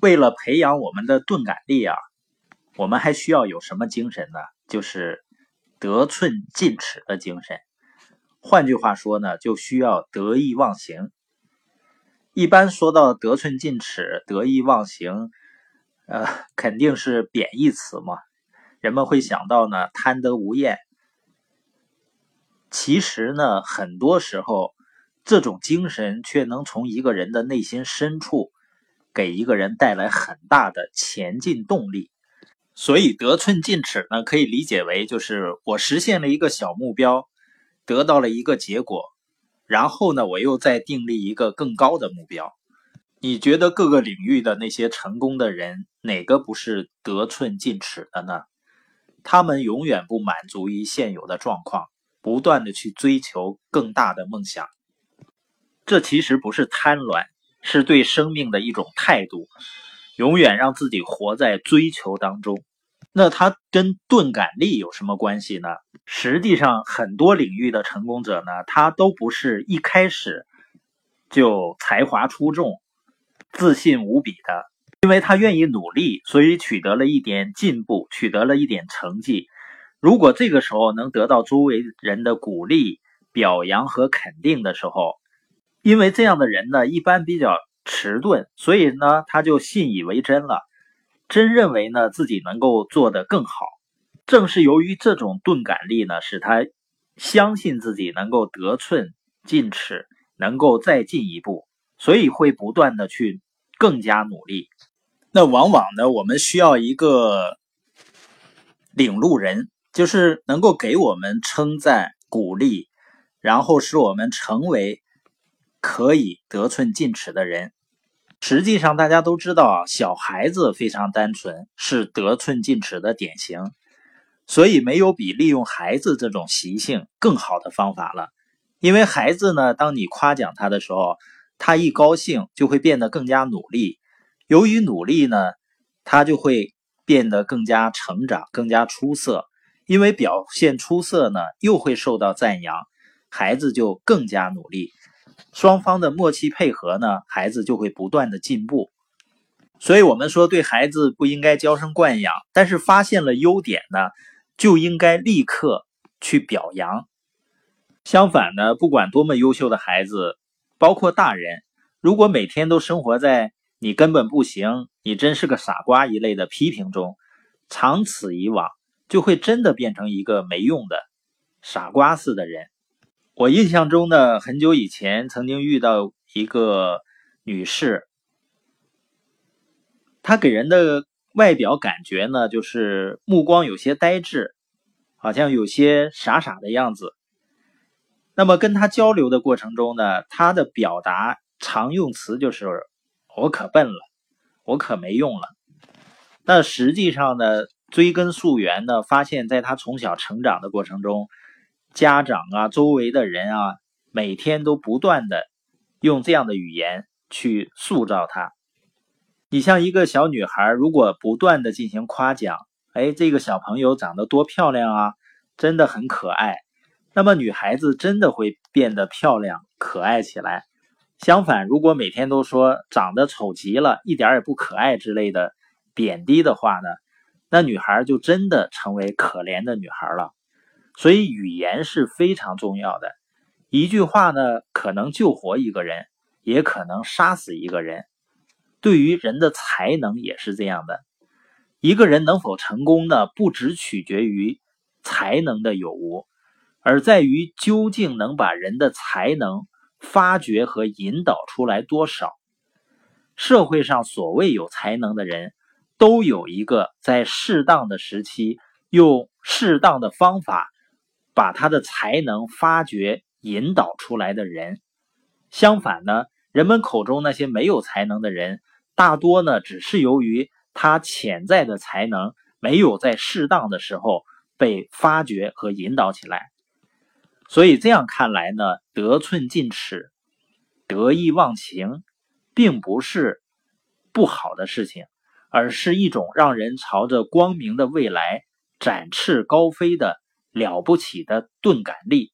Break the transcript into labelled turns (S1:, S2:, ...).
S1: 为了培养我们的钝感力啊，我们还需要有什么精神呢？就是得寸进尺的精神。换句话说呢，就需要得意忘形。一般说到得寸进尺、得意忘形，呃，肯定是贬义词嘛。人们会想到呢，贪得无厌。其实呢，很多时候，这种精神却能从一个人的内心深处，给一个人带来很大的前进动力。所以，得寸进尺呢，可以理解为就是我实现了一个小目标，得到了一个结果，然后呢，我又再订立一个更高的目标。你觉得各个领域的那些成功的人，哪个不是得寸进尺的呢？他们永远不满足于现有的状况。不断的去追求更大的梦想，这其实不是贪婪，是对生命的一种态度，永远让自己活在追求当中。那它跟钝感力有什么关系呢？实际上，很多领域的成功者呢，他都不是一开始就才华出众、自信无比的，因为他愿意努力，所以取得了一点进步，取得了一点成绩。如果这个时候能得到周围人的鼓励、表扬和肯定的时候，因为这样的人呢，一般比较迟钝，所以呢，他就信以为真了，真认为呢自己能够做得更好。正是由于这种钝感力呢，使他相信自己能够得寸进尺，能够再进一步，所以会不断的去更加努力。那往往呢，我们需要一个领路人。就是能够给我们称赞、鼓励，然后使我们成为可以得寸进尺的人。实际上，大家都知道，小孩子非常单纯，是得寸进尺的典型。所以，没有比利用孩子这种习性更好的方法了。因为孩子呢，当你夸奖他的时候，他一高兴就会变得更加努力。由于努力呢，他就会变得更加成长、更加出色。因为表现出色呢，又会受到赞扬，孩子就更加努力，双方的默契配合呢，孩子就会不断的进步。所以，我们说对孩子不应该娇生惯养，但是发现了优点呢，就应该立刻去表扬。相反呢，不管多么优秀的孩子，包括大人，如果每天都生活在你根本不行、你真是个傻瓜一类的批评中，长此以往。就会真的变成一个没用的傻瓜似的人。我印象中呢，很久以前曾经遇到一个女士，她给人的外表感觉呢，就是目光有些呆滞，好像有些傻傻的样子。那么跟她交流的过程中呢，她的表达常用词就是“我可笨了，我可没用了”。那实际上呢？追根溯源呢，发现在他从小成长的过程中，家长啊、周围的人啊，每天都不断的用这样的语言去塑造他。你像一个小女孩，如果不断的进行夸奖，哎，这个小朋友长得多漂亮啊，真的很可爱，那么女孩子真的会变得漂亮可爱起来。相反，如果每天都说长得丑极了，一点也不可爱之类的贬低的话呢？那女孩就真的成为可怜的女孩了，所以语言是非常重要的。一句话呢，可能救活一个人，也可能杀死一个人。对于人的才能也是这样的。一个人能否成功呢？不只取决于才能的有无，而在于究竟能把人的才能发掘和引导出来多少。社会上所谓有才能的人。都有一个在适当的时期用适当的方法把他的才能发掘引导出来的人。相反呢，人们口中那些没有才能的人，大多呢只是由于他潜在的才能没有在适当的时候被发掘和引导起来。所以这样看来呢，得寸进尺、得意忘形，并不是不好的事情。而是一种让人朝着光明的未来展翅高飞的了不起的钝感力。